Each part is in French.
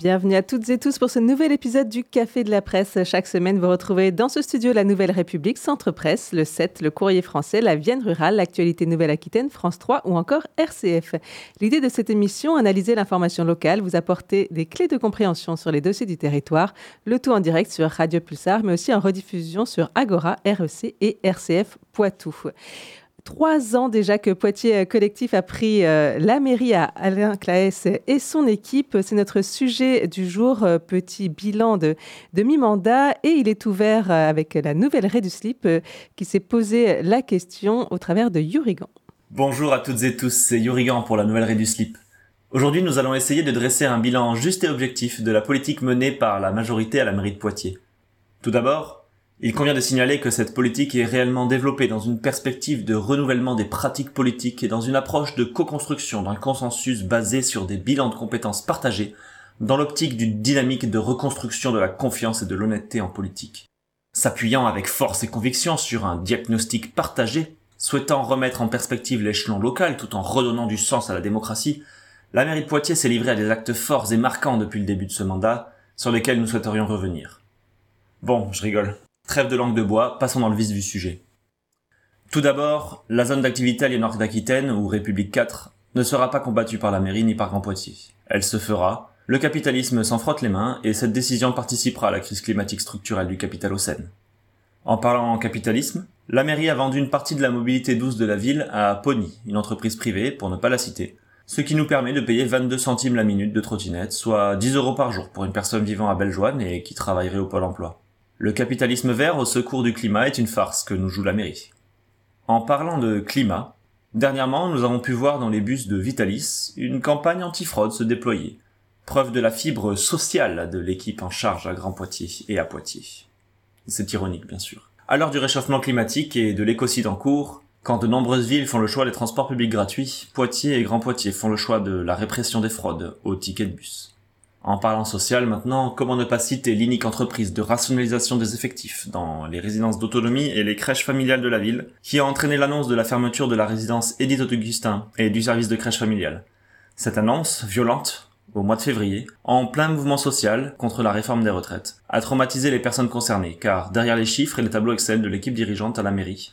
Bienvenue à toutes et tous pour ce nouvel épisode du Café de la Presse. Chaque semaine, vous retrouvez dans ce studio la Nouvelle République, Centre Presse, le 7, le Courrier français, la Vienne rurale, l'actualité Nouvelle-Aquitaine, France 3 ou encore RCF. L'idée de cette émission, analyser l'information locale, vous apporter des clés de compréhension sur les dossiers du territoire, le tout en direct sur Radio Pulsar, mais aussi en rediffusion sur Agora, REC et RCF Poitou trois ans déjà que Poitiers Collectif a pris euh, la mairie à Alain Claes et son équipe. C'est notre sujet du jour, euh, petit bilan de, mi-mandat. Et il est ouvert euh, avec la nouvelle Ré du Slip qui s'est posé la question au travers de Yurigan. Bonjour à toutes et tous, c'est Yurigan pour la nouvelle Ré du Slip. Aujourd'hui, nous allons essayer de dresser un bilan juste et objectif de la politique menée par la majorité à la mairie de Poitiers. Tout d'abord, il convient de signaler que cette politique est réellement développée dans une perspective de renouvellement des pratiques politiques et dans une approche de co-construction d'un consensus basé sur des bilans de compétences partagés dans l'optique d'une dynamique de reconstruction de la confiance et de l'honnêteté en politique. S'appuyant avec force et conviction sur un diagnostic partagé, souhaitant remettre en perspective l'échelon local tout en redonnant du sens à la démocratie, la mairie de Poitiers s'est livrée à des actes forts et marquants depuis le début de ce mandat, sur lesquels nous souhaiterions revenir. Bon, je rigole. Trêve de langue de bois, passons dans le vif du sujet. Tout d'abord, la zone d'activité Aliénor d'Aquitaine, ou République 4, ne sera pas combattue par la mairie ni par Grand Poitiers. Elle se fera, le capitalisme s'en frotte les mains, et cette décision participera à la crise climatique structurelle du capital En parlant en capitalisme, la mairie a vendu une partie de la mobilité douce de la ville à Pony, une entreprise privée, pour ne pas la citer, ce qui nous permet de payer 22 centimes la minute de trottinette, soit 10 euros par jour pour une personne vivant à Bellejoine et qui travaillerait au Pôle emploi. Le capitalisme vert au secours du climat est une farce que nous joue la mairie. En parlant de climat, dernièrement nous avons pu voir dans les bus de Vitalis une campagne antifraude se déployer, preuve de la fibre sociale de l'équipe en charge à Grand Poitiers et à Poitiers. C'est ironique bien sûr. À l'heure du réchauffement climatique et de l'écocide en cours, quand de nombreuses villes font le choix des transports publics gratuits, Poitiers et Grand Poitiers font le choix de la répression des fraudes au ticket de bus. En parlant social maintenant, comment ne pas citer l'inique entreprise de rationalisation des effectifs dans les résidences d'autonomie et les crèches familiales de la ville, qui a entraîné l'annonce de la fermeture de la résidence Edith Augustin et du service de crèche familiale. Cette annonce, violente, au mois de février, en plein mouvement social contre la réforme des retraites, a traumatisé les personnes concernées, car derrière les chiffres et les tableaux Excel de l'équipe dirigeante à la mairie,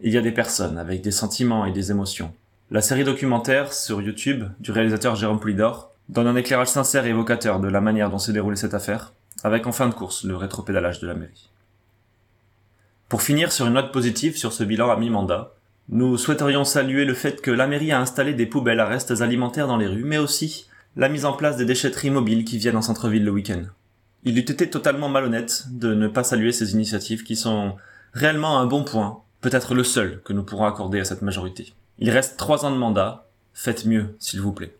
il y a des personnes avec des sentiments et des émotions. La série documentaire sur YouTube du réalisateur Jérôme Poulidor donne un éclairage sincère et évocateur de la manière dont s'est déroulée cette affaire, avec en fin de course le rétropédalage de la mairie. Pour finir sur une note positive sur ce bilan à mi-mandat, nous souhaiterions saluer le fait que la mairie a installé des poubelles à restes alimentaires dans les rues, mais aussi la mise en place des déchetteries mobiles qui viennent en centre-ville le week-end. Il eût été totalement malhonnête de ne pas saluer ces initiatives qui sont réellement un bon point, peut-être le seul que nous pourrons accorder à cette majorité. Il reste trois ans de mandat, faites mieux, s'il vous plaît.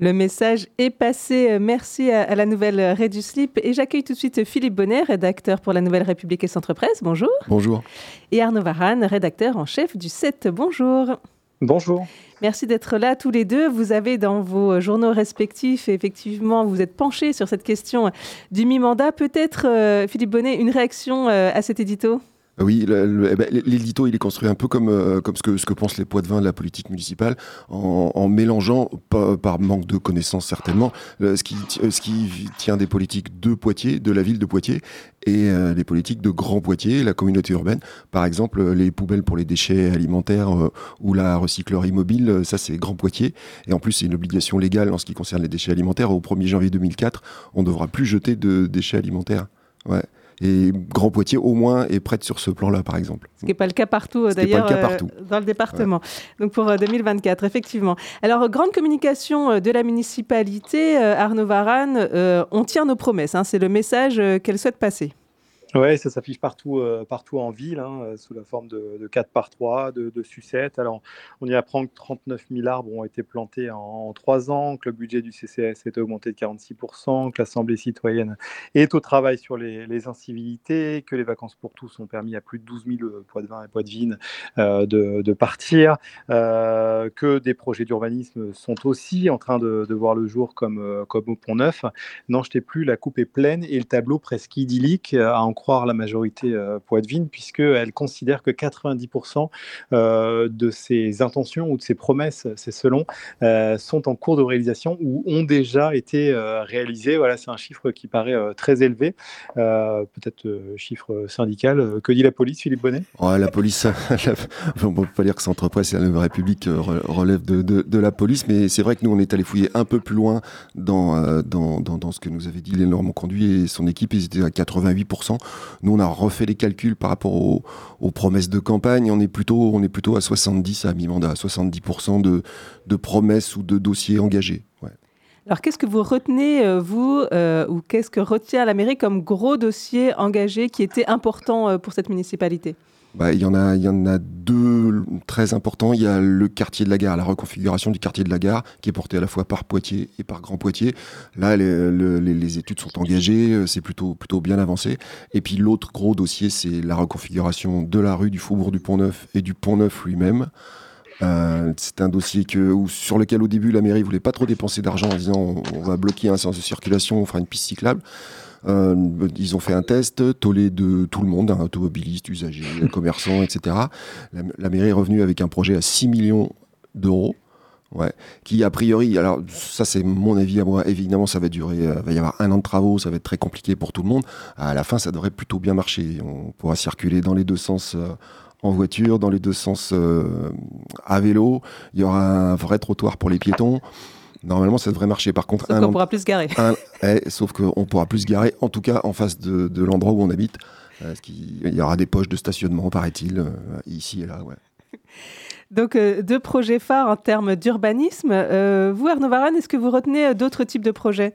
Le message est passé. Merci à, la nouvelle Ré du Slip. Et j'accueille tout de suite Philippe Bonnet, rédacteur pour la Nouvelle République et Centre Presse. Bonjour. Bonjour. Et Arnaud Varane, rédacteur en chef du 7. Bonjour. Bonjour. Merci d'être là tous les deux. Vous avez dans vos journaux respectifs, effectivement, vous êtes penchés sur cette question du mi-mandat. Peut-être, euh, Philippe Bonnet, une réaction euh, à cet édito? Oui, eh ben, l'édito, il est construit un peu comme, euh, comme ce, que, ce que pensent les poids de vin de la politique municipale, en, mélangeant, par manque de connaissances certainement, ce, qui, ce qui tient des politiques de Poitiers, de la ville de Poitiers, et euh, les politiques de Grand Poitiers, la communauté urbaine. Par exemple, les poubelles pour les déchets alimentaires euh, ou la recyclerie mobile, ça c'est Grand Poitiers. Et en plus, c'est une obligation légale en ce qui concerne les déchets alimentaires. Au 1er janvier 2004, on ne devra plus jeter de déchets alimentaires. Ouais. Et Grand Poitiers, au moins, est prête sur ce plan-là, par exemple. Ce qui n'est pas le cas partout, d'ailleurs, euh, dans le département. Donc pour 2024, euh, effectivement. Alors, grande communication euh, de la municipalité, Arnaud Varane, on tient nos promesses. Hein, C'est le message qu'elle souhaite passer. Oui, ça s'affiche partout, euh, partout en ville, hein, euh, sous la forme de, de 4 par 3, de, sucettes. Alors, on y apprend que 39 000 arbres ont été plantés en, trois 3 ans, que le budget du CCS est augmenté de 46%, que l'Assemblée citoyenne est au travail sur les, incivilités, que les vacances pour tous ont permis à plus de 12 000 euh, poids de vin et poids de vigne de, partir, que des projets d'urbanisme sont aussi en train de, voir le jour comme, comme au Pont Neuf. Non, je plus, la coupe est pleine et le tableau presque idyllique a croire la majorité poitevine, puisqu'elle considère que 90% de ses intentions ou de ses promesses, c'est selon, sont en cours de réalisation ou ont déjà été réalisées. Voilà, c'est un chiffre qui paraît très élevé, peut-être chiffre syndical. Que dit la police, Philippe Bonnet? La police, on ne peut pas dire que Centre-Presse et la République relèvent de, la police, mais c'est vrai que nous, on est allé fouiller un peu plus loin dans, dans, dans, ce que nous avait dit l'énorme conduit et son équipe, ils étaient à 88%. Nous, on a refait les calculs par rapport aux, promesses de campagne. On est plutôt, on est plutôt à 70 à mi-mandat, 70% de, promesses ou de dossiers engagés. Alors, qu'est-ce que vous retenez, euh, vous, euh, ou qu'est-ce que retient la mairie comme gros dossier engagé qui était important euh, pour cette municipalité? Bah, il, y en a, deux très importants. Il y a le quartier de la gare, la reconfiguration du quartier de la gare, qui est porté à la fois par Poitiers et par Grand Poitiers. Là, les, études sont engagées, euh, c'est plutôt, plutôt bien avancé. Et puis l'autre gros dossier, c'est la reconfiguration de la rue du Faubourg du Pont-Neuf et du Pont-Neuf lui-même. Euh, c'est un dossier que, sur lequel au début la mairie voulait pas trop dépenser d'argent en disant on, on, va bloquer un sens de circulation, on fera une piste cyclable. Euh, ils ont fait un test, tollé de tout le monde, hein, automobilistes, usagers, commerçants, etc. La, mairie est revenue avec un projet à 6 millions d'euros. Ouais, qui a priori, alors ça c'est mon avis à moi, évidemment ça va durer, euh, va y avoir un an de travaux, ça va être très compliqué pour tout le monde. À la fin, ça devrait plutôt bien marcher. On pourra circuler dans les deux sens euh, en voiture, dans les deux sens à vélo. Il y aura un vrai trottoir pour les piétons. Normalement, ça devrait marcher. Par contre, sauf qu'on pourra plus se garer. Eh, sauf qu'on pourra plus se garer, en tout cas en face de, l'endroit où on habite. Euh, il y aura des poches de stationnement, paraît-il, euh, ici et là. Ouais. Donc, euh, deux projets phares en termes d'urbanisme. vous, Arnaud Varane, est-ce que vous retenez d'autres types de projets?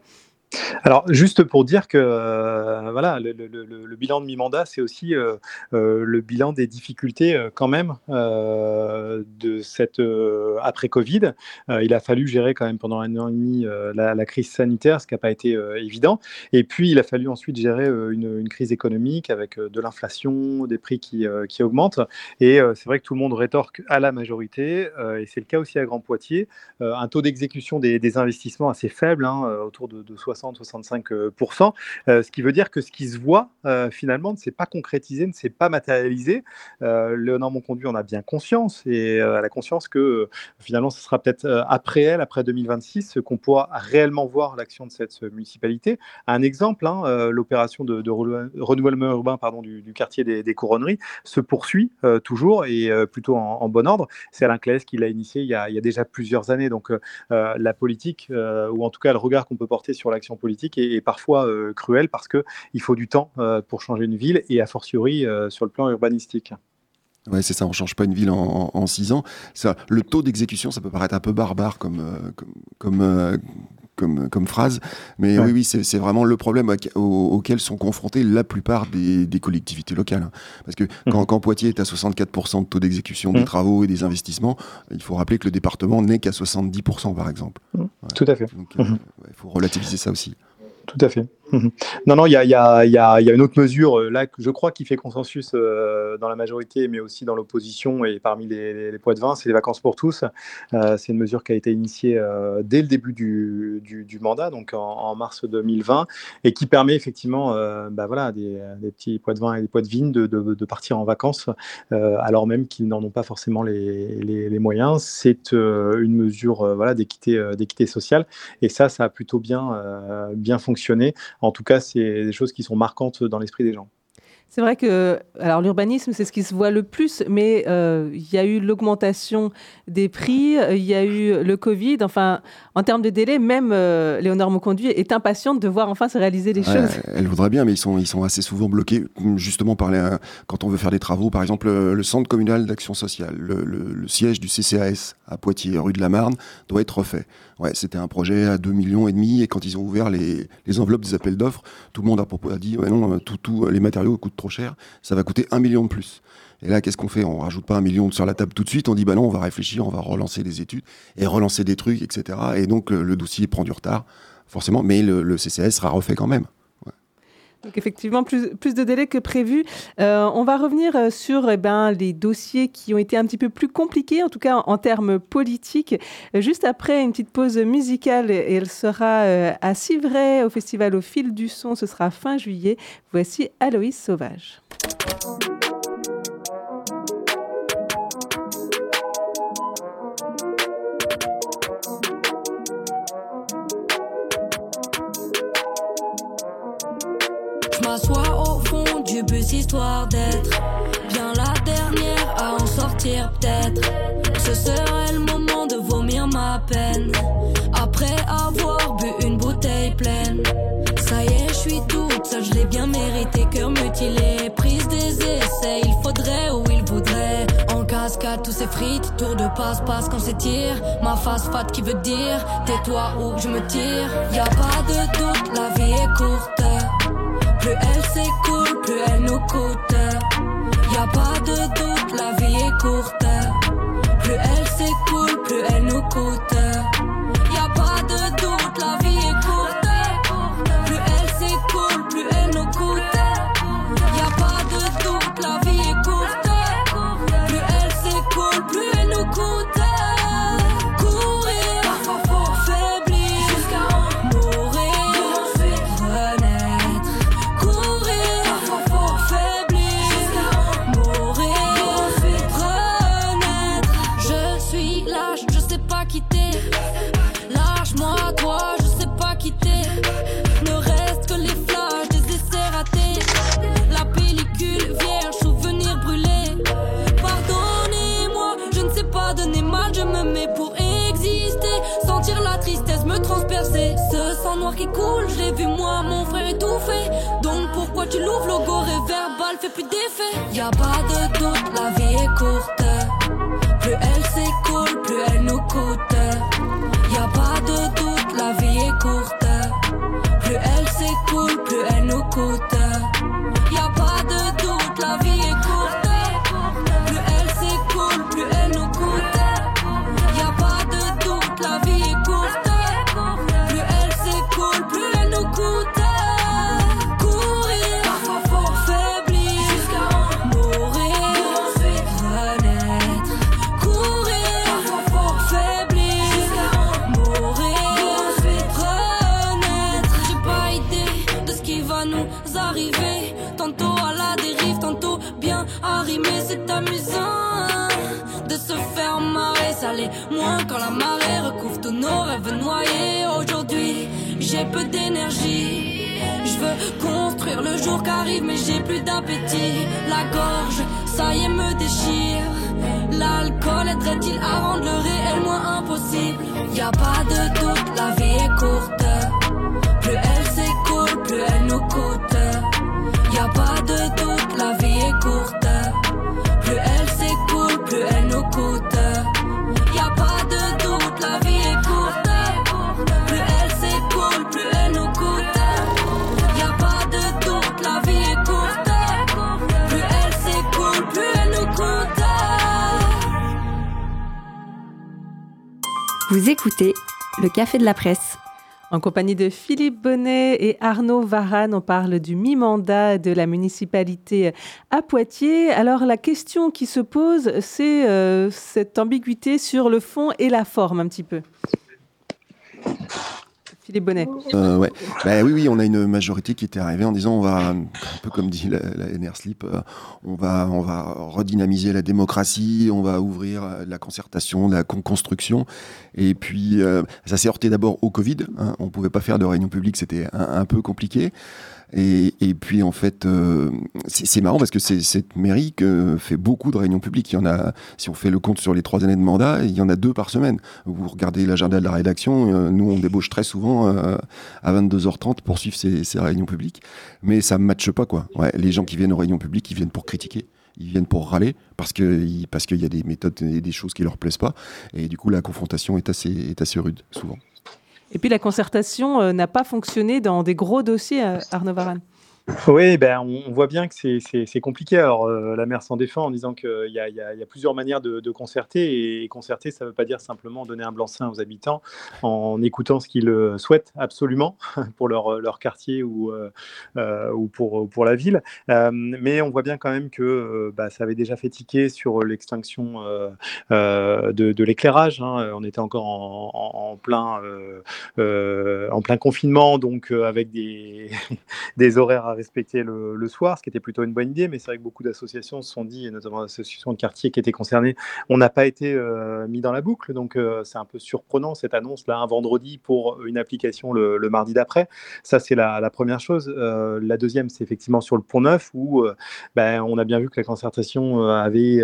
Alors, juste pour dire que euh, voilà, le, bilan de mi-mandat, c'est aussi euh, euh, le bilan des difficultés quand même de cette après-Covid. il a fallu gérer quand même pendant un an et demi la, crise sanitaire, ce qui n'a pas été évident. Et puis, il a fallu ensuite gérer une, crise économique avec de l'inflation, des prix qui, qui augmentent. Et c'est vrai que tout le monde rétorque à la majorité, et c'est le cas aussi à Grand Poitiers, un taux d'exécution des, investissements assez faible, hein, autour de, de 60 60-65%, euh, ce qui veut dire que ce qui se voit euh, finalement ne s'est pas concrétisé, ne s'est pas matérialisé. Euh, Léonard Monconduit en a bien conscience et a la conscience que finalement ce sera peut-être après elle, après 2026, qu'on pourra réellement voir l'action de cette municipalité. Un exemple, hein, l'opération de, renouvellement urbain du, quartier des, couronneries se poursuit toujours et plutôt en, bon ordre. C'est Alain Claes qui l'a initié il y, a, déjà plusieurs années. Donc la politique, ou en tout cas le regard qu'on peut porter sur l'action politique est, parfois euh, cruel parce qu'il faut du temps euh, pour changer une ville et a fortiori euh, sur le plan urbanistique. Ouais, c'est ça, on change pas une ville en, six ans. Ça, le taux d'exécution, ça peut paraître un peu barbare comme, comme, comme, phrase, mais oui, oui, c'est vraiment le problème auquel sont confrontées la plupart des, collectivités locales. Hein. Parce que mmh. quand, Poitiers est à 64% de taux d'exécution des mmh. travaux et des investissements, il faut rappeler que le département n'est qu'à 70% par exemple. Mmh. Tout à fait. Il faut relativiser ça aussi. Tout à fait. Non, non, il y a, une autre mesure euh, là que je crois qui fait consensus euh, dans la majorité, mais aussi dans l'opposition et parmi les, les, poids de vin, c'est les vacances pour tous. Euh, c'est une mesure qui a été initiée dès le début du, mandat, donc en, mars 2020, et qui permet effectivement bah, voilà, des, petits poids de vin et des poids de vigne de, partir en vacances, alors même qu'ils n'en ont pas forcément les, moyens. C'est une mesure voilà, d'équité sociale, et ça, ça a plutôt bien, bien fonctionné. En tout cas, c'est des choses qui sont marquantes dans l'esprit des gens. C'est vrai que alors l'urbanisme, c'est ce qui se voit le plus, mais euh, il y a eu l'augmentation des prix, euh, il y a eu le Covid. Enfin, en termes de délai, même euh, Léonore Monconduit est impatiente de voir enfin se réaliser les choses. Elle voudrait bien, mais ils sont, ils sont assez souvent bloqués, justement par les, quand on veut faire des travaux. Par exemple, le, centre communal d'action sociale, le, siège du CCAS à Poitiers, rue de la Marne, doit être refait. Ouais, c'était un projet à 2 millions et demi, et quand ils ont ouvert les, enveloppes des appels d'offres, tout le monde a, a dit, non, tout, tout, les matériaux coûtent trop cher, ça va coûter un million de plus. Et là, qu'est-ce qu'on fait? On rajoute pas un million sur la table tout de suite. On dit bah non, on va réfléchir, on va relancer des études et relancer des trucs, etc. Et donc le, dossier prend du retard, forcément. Mais le, CCS sera refait quand même. Donc effectivement, plus, plus de délais que prévu. Euh, on va revenir euh, sur eh ben, les dossiers qui ont été un petit peu plus compliqués, en tout cas en, termes politiques. Juste après une petite pause musicale, et elle sera euh, à Civray au festival au fil du son, ce sera fin juillet. Voici Aloïs Sauvage. M'assois au fond du bus histoire d'être bien la dernière à en sortir peut-être. Ce serait le moment de vomir ma peine après avoir bu une bouteille pleine. Ça y est, je suis toute seule, je l'ai bien mérité, cœur mutilé, prise des essais, il faudrait ou il voudrait. En cascade, tous ces frites, tour de passe-passe quand c'est tire. Ma face fat qui veut dire, tais-toi ou je me tire. Y a pas de doute, la vie est courte. Plus elle s'écoule, plus elle nous coûte. Y a pas de doute, la vie est courte. Plus elle s'écoule, plus elle nous coûte. Plus d'effet. Y a pas de doute, la vie est courte. Vous écoutez le Café de la Presse. En compagnie de Philippe Bonnet et Arnaud Varane, on parle du mi-mandat de la municipalité à Poitiers. Alors la question qui se pose, c'est euh, cette ambiguïté sur le fond et la forme un petit peu. Philippe Bonnet. Euh, ouais. Bah, oui, oui, on a une majorité qui était arrivée en disant on va, un peu comme dit la, la Slip, euh, on, va, on va redynamiser la démocratie, on va ouvrir euh, la concertation, la con-construction. Et puis, ça s'est heurté d'abord au Covid. hein. on ne pouvait pas faire de réunion publique, c'était un peu compliqué. Et, puis en fait, euh, c'est marrant parce que cette mairie fait beaucoup de réunions publiques. Il y en a, si on fait le compte sur les trois années de mandat, il y en a deux par semaine. Vous regardez l'agenda de la rédaction, euh, nous on débauche très souvent euh, à 22h30 pour suivre ces, réunions publiques, mais ça ne matche pas quoi. Les gens qui viennent aux réunions publiques, ils viennent pour critiquer. Ils viennent pour râler parce que parce qu'il y a des méthodes et des choses qui leur plaisent pas et du coup la confrontation est assez est assez rude souvent. Et puis la concertation euh, n'a pas fonctionné dans des gros dossiers, euh, Arnaud Varane. Oui, ben, on, voit bien que c'est- compliqué. Alors, euh, la maire s'en défend en disant qu'il y a, plusieurs manières de, concerter. Et concerter, ça ne veut pas dire simplement donner un blanc-seing aux habitants en écoutant ce qu'ils euh, souhaitent absolument pour leur, leur quartier ou, euh, ou pour, pour la ville. Mais on voit bien quand même que bah, ça avait déjà fait tiquer sur l'extinction de, l'éclairage. hein. On était encore en, en- plein, en plein confinement, donc avec des, des horaires respecter le, soir, ce qui était plutôt une bonne idée, mais c'est vrai que beaucoup d'associations se sont dit, et notamment l'association de quartier qui était concernée, on n'a pas été euh, mis dans la boucle, donc euh, c'est un peu surprenant cette annonce là un vendredi pour une application le, mardi d'après. Ça c'est la, première chose. Euh, la deuxième c'est effectivement sur le pont neuf où ben, on a bien vu que la concertation avait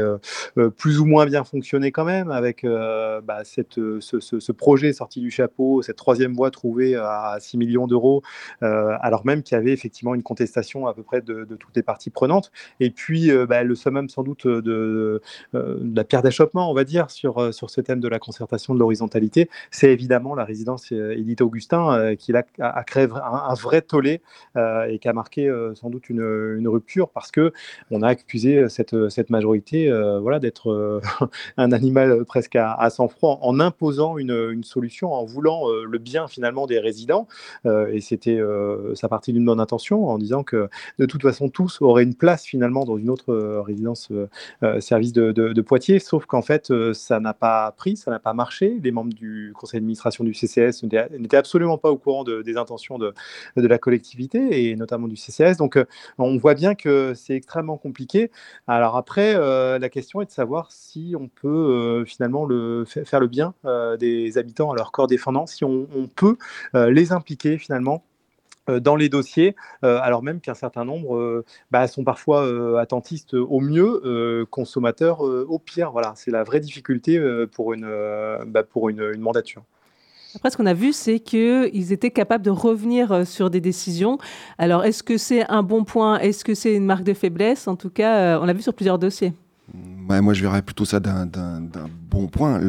plus ou moins bien fonctionné quand même avec bah, cette, ce, projet sorti du chapeau, cette troisième voie trouvée à 6 millions d'euros, alors même qu'il y avait effectivement une à peu près de, toutes les parties prenantes. Et puis euh, bah, le summum sans doute de, de, euh, de la pierre d'achoppement, on va dire, sur, euh, sur ce thème de la concertation de l'horizontalité, c'est évidemment la résidence euh, Édith Augustin euh, qui a, créé un, vrai tollé euh, et qui a marqué euh, sans doute une, rupture parce que on a accusé cette, cette majorité euh, voilà, d'être euh, un animal presque à, à sang-froid en imposant une, solution, en voulant euh, le bien finalement des résidents. Euh, et c'était euh, ça partit d'une bonne intention en disant que de toute façon tous auraient une place finalement dans une autre euh, résidence euh, euh, service de, Poitiers, sauf qu'en fait ça n'a pas pris, ça n'a pas marché. Les membres du conseil d'administration du CCS n'étaient absolument pas au courant de- des intentions de, la collectivité et notamment du CCS. Donc on voit bien que c'est extrêmement compliqué. Alors après, la question est de savoir si on peut finalement le, fa- faire le bien des habitants à leur corps défendant, si on, peut les impliquer finalement dans les dossiers, euh, alors même qu'un certain nombre euh, bah, sont parfois euh, attentistes au mieux, euh, consommateurs euh, au pire. Voilà, c'est la vraie difficulté euh, pour, une, euh, bah, pour une, mandature. Après, ce qu'on a vu, c'est qu'ils étaient capables de revenir euh, sur des décisions. Alors, est-ce que c'est un bon point? Est-ce que c'est une marque de faiblesse? En tout cas, euh, on l'a vu sur plusieurs dossiers. Ouais, moi, je verrais plutôt ça d'un- bon point.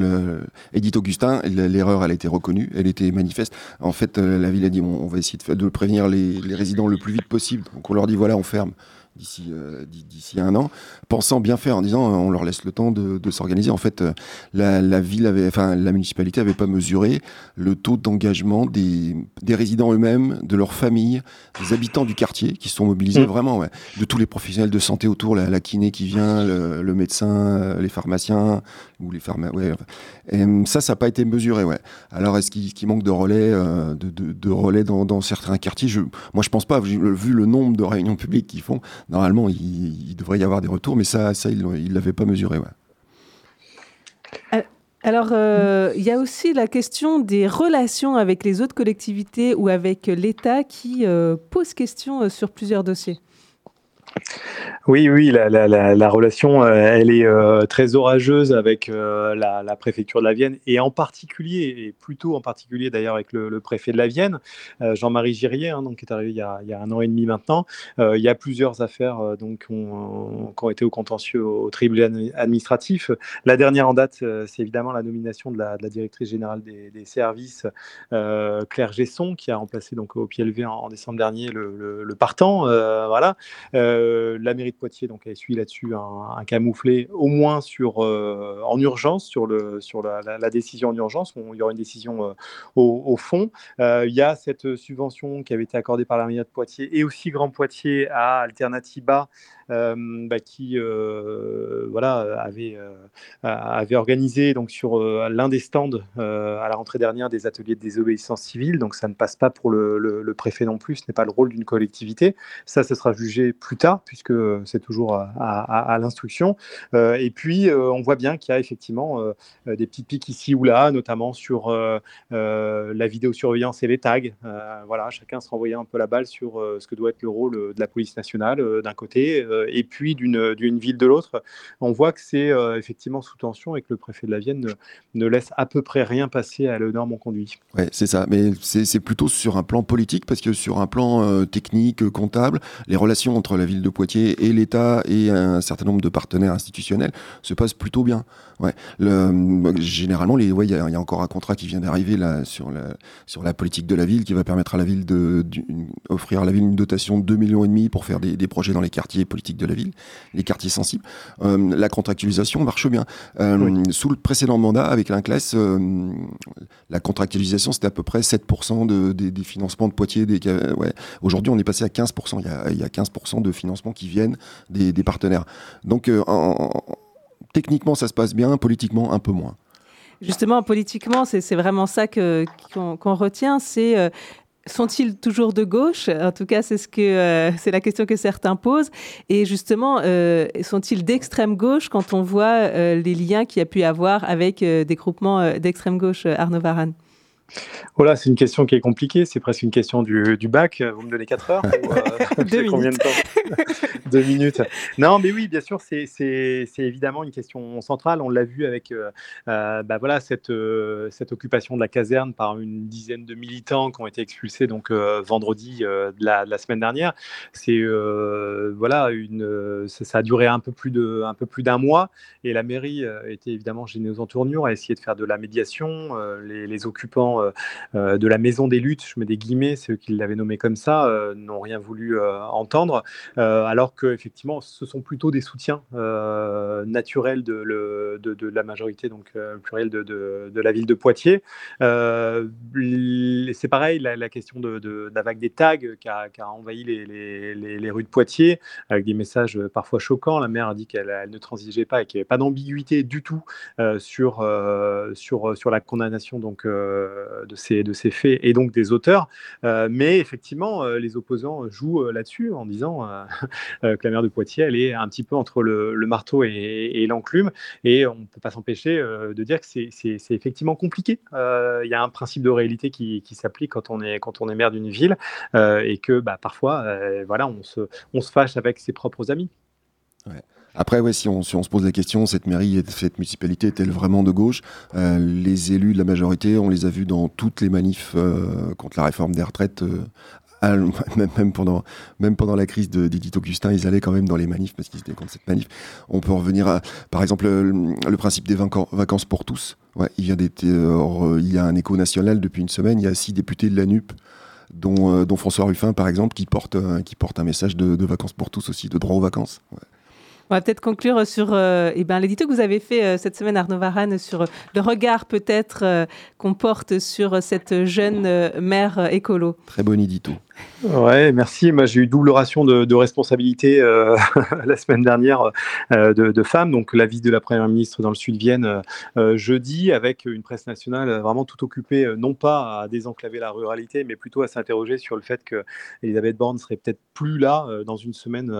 Edith Augustin, l'erreur, elle a été reconnue, elle était manifeste. En fait, euh, la ville a dit on, va essayer de prévenir les, les résidents le plus vite possible. Donc, on leur dit voilà, on ferme d'ici euh, d'i- d'ici un an, pensant bien faire en disant euh, on leur laisse le temps de, de s'organiser. En fait, euh, la, la ville avait, enfin, la municipalité avait pas mesuré le taux d'engagement des, des résidents eux-mêmes, de leurs familles, des habitants du quartier qui se sont mobilisés Mm. vraiment, ouais, de tous les professionnels de santé autour, la, la kiné qui vient, le, le médecin, les pharmaciens ou les pharmaciens. Ouais. Et, hum, ça, ça n'a pas été mesuré. Ouais. Alors, est-ce qu'il manque de relais, euh, de, de- de relais dans, dans certains quartiers? Je, Moi, je pense pas. Vu le nombre de réunions publiques qu'ils font, normalement, il, devrait y avoir des retours, mais ça, ça ils ne l'avaient pas mesuré. Ouais. Alors, euh, il y a aussi la question des relations avec les autres collectivités ou avec l'État qui euh, pose question euh, sur plusieurs dossiers. Oui, oui, la, la, la, la relation, euh, elle est euh, très orageuse avec euh, la, préfecture de la Vienne et en particulier, et plutôt en particulier d'ailleurs avec le, préfet de la Vienne, Jean-Marie Girier, hein, donc, qui est arrivé il y, a, un an et demi maintenant. Il y a plusieurs affaires donc, qui ont, été au contentieux au tribunal administratif. La dernière en date, c'est évidemment la nomination de la, directrice générale des, services, Claire Gesson, qui a remplacé donc, au pied levé en, décembre dernier le, le, partant. voilà. Euh, la mairie de Poitiers donc, a essuyé là-dessus un, camouflet, au moins sur, euh, en urgence, sur, le, sur la, décision en urgence. il y aura une décision euh, au, fond. Il y a cette subvention qui avait été accordée par la mairie de Poitiers et aussi Grand Poitiers à Alternativa. Euh, bah, qui voilà, avait, avait organisé donc, sur l'un des stands à la rentrée dernière des ateliers de désobéissance civile. Donc ça ne passe pas pour le, le préfet non plus, ce n'est pas le rôle d'une collectivité. Ça, ce sera jugé plus tard puisque c'est toujours à, l'instruction. Euh, et puis, on voit bien qu'il y a effectivement euh, des petites piques ici ou là, notamment sur euh, la vidéosurveillance et les tags. Euh, voilà, chacun se renvoyait un peu la balle sur euh, ce que doit être le rôle de la police nationale euh, d'un côté et puis d'une ville de l'autre. On voit que c'est euh, effectivement sous tension et que le préfet de la Vienne ne, laisse à peu près rien passer à norme en conduit. Ouais, c'est ça. Mais c'est plutôt sur un plan politique parce que sur un plan euh, technique, comptable, les relations entre la ville ville de Poitiers et l'État et un certain nombre de partenaires institutionnels se passe plutôt bien. Ouais. Le, généralement, il ouais, y, a, y, a encore un contrat qui vient d'arriver là sur la, sur la politique de la ville qui va permettre à la ville de, offrir à la ville une dotation de 2 millions et demi pour faire des, des, projets dans les quartiers politiques de la ville, les quartiers sensibles. Euh, la contractualisation marche bien. Euh, oui. Sous le précédent mandat, avec l'INCLES, euh, la contractualisation c'était à peu près 7% de, des, des, financements de Poitiers. Des, ouais. Aujourd'hui, on est passé à 15%. Il y a, il y a 15% de qui viennent des, partenaires. Donc, en, techniquement, ça se passe bien, politiquement, un peu moins. Justement, politiquement, c'est vraiment ça qu'on qu qu retient, c'est euh, sont-ils toujours de gauche? En tout cas, c'est ce que euh, la question que certains posent. Et justement, euh, sont-ils d'extrême gauche quand on voit euh, les liens qu'il y a pu avoir avec euh, des groupements d'extrême gauche, Arnaud Varane? Voilà, c'est une question qui est compliquée. C'est presque une question du, du, bac. Vous me donnez 4 heures ou, euh, Deux combien de temps Deux minutes. Non, mais oui, bien sûr, c'est évidemment une question centrale. On l'a vu avec euh, euh, bah voilà, cette, euh, cette occupation de la caserne par une dizaine de militants qui ont été expulsés donc, vendredi de la, de, la, semaine dernière. C'est voilà, une, ça, ça, a duré un peu plus d'un mois et la mairie était évidemment gênée aux entournures, a essayé de faire de la médiation. les, les occupants euh, de la maison des luttes, je mets des guillemets, ceux qui l'avaient nommé comme ça, euh, n'ont rien voulu euh, entendre, alors qu'effectivement, ce sont plutôt des soutiens naturels de, la majorité, donc pluriel de, de, la ville de Poitiers. c'est pareil, la, question de, la vague des tags qui a, envahi les, rues de Poitiers, avec des messages parfois choquants. La maire a dit qu'elle ne transigeait pas et qu'il n'y avait pas d'ambiguïté du tout sur, la condamnation de ces, de ces faits et donc des auteurs. Euh, mais effectivement, euh, les opposants jouent euh, là-dessus en disant que la maire de Poitiers, elle est un petit peu entre le, le marteau et, et l'enclume. Et on ne peut pas s'empêcher de dire que c'est effectivement compliqué. Il y a un principe de réalité qui, qui s'applique quand, on est, quand on est maire d'une ville et que bah, parfois, voilà, on se, on se fâche avec ses propres amis. Après, si on, se pose la question, cette mairie, cette municipalité est-elle vraiment de gauche? Euh, Les élus de la majorité, on les a vus dans toutes les manifs euh, contre la réforme des retraites. Euh, même, pendant, la crise d'Edith Augustin, ils allaient quand même dans les manifs parce qu'ils étaient contre cette manif. On peut revenir à, par exemple, le, principe des vacances pour tous. Il, y a un écho national depuis une semaine. Il y a six députés de la NUP dont, François Ruffin, par exemple, qui porte, un message de, vacances pour tous aussi, de droit aux vacances. On va peut-être conclure sur euh, eh ben, l'édito que vous avez fait euh, cette semaine, Arnaud Varane, sur le regard peut-être euh, qu'on porte sur cette jeune mère écolo. Très bon édito. Ouais, merci. Moi, j'ai eu double ration de, de responsabilité euh, la semaine dernière euh, de, de, femmes. Donc, la visite de la première ministre dans le sud Vienne euh, jeudi, avec une presse nationale vraiment tout occupée, non pas à désenclaver la ruralité, mais plutôt à s'interroger sur le fait que Elisabeth Borne serait peut-être plus là dans une semaine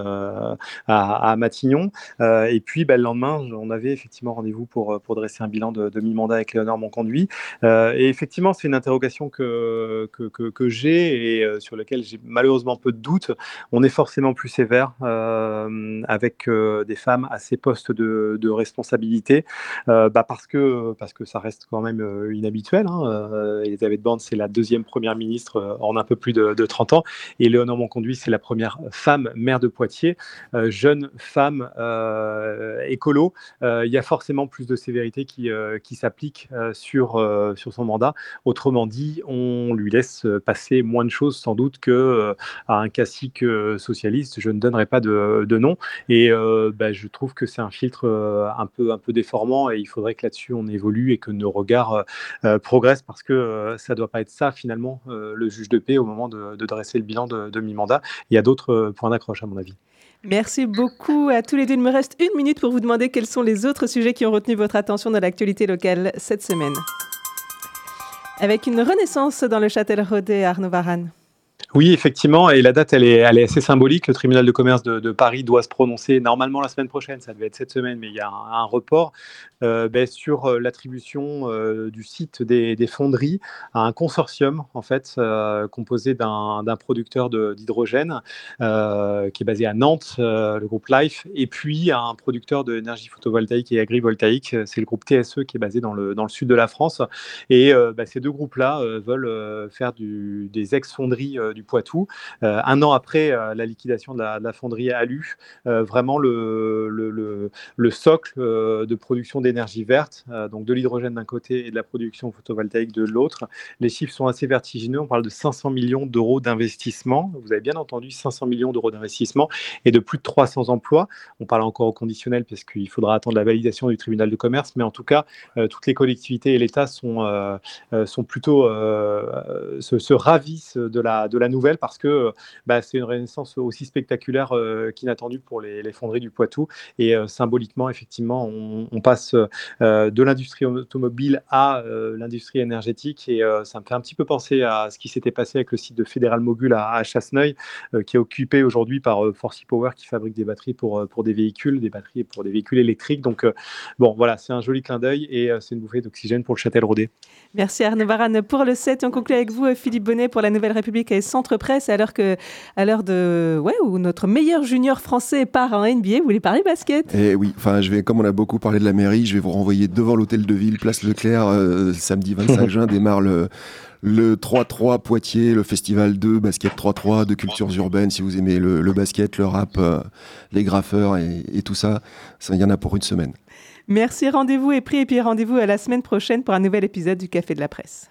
à, Matignon. et puis, bah, le lendemain, on avait effectivement rendez-vous pour, dresser un bilan de, de mi-mandat avec Léonore Monconduit. et effectivement, c'est une interrogation que, que j'ai et sur laquelle j'ai malheureusement peu de doutes. On est forcément plus sévère euh, avec euh, des femmes à ces postes de, responsabilité, euh, bah parce, que, parce que ça reste quand même inhabituel. Hein. Elisabeth Borne, c'est la deuxième première ministre en un peu plus de, de 30 ans, et Léonore Monconduit, c'est la première femme maire de Poitiers, jeune femme écolo. Il y a forcément plus de sévérité qui, qui s'applique sur, sur son mandat. Autrement dit, on lui laisse passer moins de choses sans doute que euh, à un cacique euh, socialiste, je ne donnerai pas de, nom. Et euh, bah, je trouve que c'est un filtre un peu, déformant et il faudrait que là-dessus on évolue et que nos regards progressent parce que ça ne doit pas être ça finalement le juge de paix au moment de, de dresser le bilan de, de mi-mandat. Il y a d'autres points d'accroche à mon avis. Merci beaucoup à tous les deux. Il me reste une minute pour vous demander quels sont les autres sujets qui ont retenu votre attention dans l'actualité locale cette semaine. Avec une renaissance dans le Châtel-Rodet, Arnaud Varane. Oui, effectivement, et la date, elle est, assez symbolique. Le tribunal de commerce de, Paris doit se prononcer normalement la semaine prochaine, ça devait être cette semaine, mais il y a un, report euh, ben, sur l'attribution euh, du site des, fonderies à un consortium, en fait, euh, composé d'un producteur d'hydrogène euh, qui est basé à Nantes, euh, le groupe Life, et puis un producteur d'énergie photovoltaïque et agrivoltaïque, c'est le groupe TSE qui est basé dans le, sud de la France. Et ben, ces deux groupes-là veulent faire des ex-fonderies du Poitou. un an après la liquidation de la, fonderie Alu, vraiment le, le, le, socle de production d'énergie verte, donc de l'hydrogène d'un côté et de la production photovoltaïque de l'autre. Les chiffres sont assez vertigineux. On parle de 500 millions d'euros d'investissement. Vous avez bien entendu 500 millions d'euros d'investissement et de plus de 300 emplois. On parle encore au conditionnel parce qu'il faudra attendre la validation du tribunal de commerce, mais en tout cas, toutes les collectivités et l'État sont, sont plutôt se, ravissent de la, la nouvelle parce que bah, c'est une renaissance aussi spectaculaire qu'inattendue pour les, fonderies du Poitou. Et symboliquement, effectivement, on, passe de l'industrie automobile à l'industrie énergétique. Et ça me fait un petit peu penser à ce qui s'était passé avec le site de Fédéral Mogul à, à Chasseneuil, qui est occupé aujourd'hui par Forcy Power qui fabrique des batteries pour, pour des véhicules, des batteries pour des véhicules électriques. Donc, bon, voilà, c'est un joli clin d'œil et c'est une bouffée d'oxygène pour le Châtel-Rodé. Merci Arnaud Varane pour le 7. On conclut avec vous, Philippe Bonnet, pour la Nouvelle République et Centre Presse, alors que, à l'heure de, ouais, où notre meilleur junior français part en NBA, vous voulez parler basket? Eh oui, enfin, je vais, comme on a beaucoup parlé de la mairie, je vais vous renvoyer devant l'hôtel de ville, place Leclerc, euh, samedi 25 juin, démarre le, le 3-3 Poitiers, le festival 2, basket 3-3, de cultures urbaines, si vous aimez le, basket, le rap, euh, les graffeurs et, et tout ça, ça, il y en a pour une semaine. Merci, rendez-vous est pris et puis rendez-vous à la semaine prochaine pour un nouvel épisode du Café de la Presse.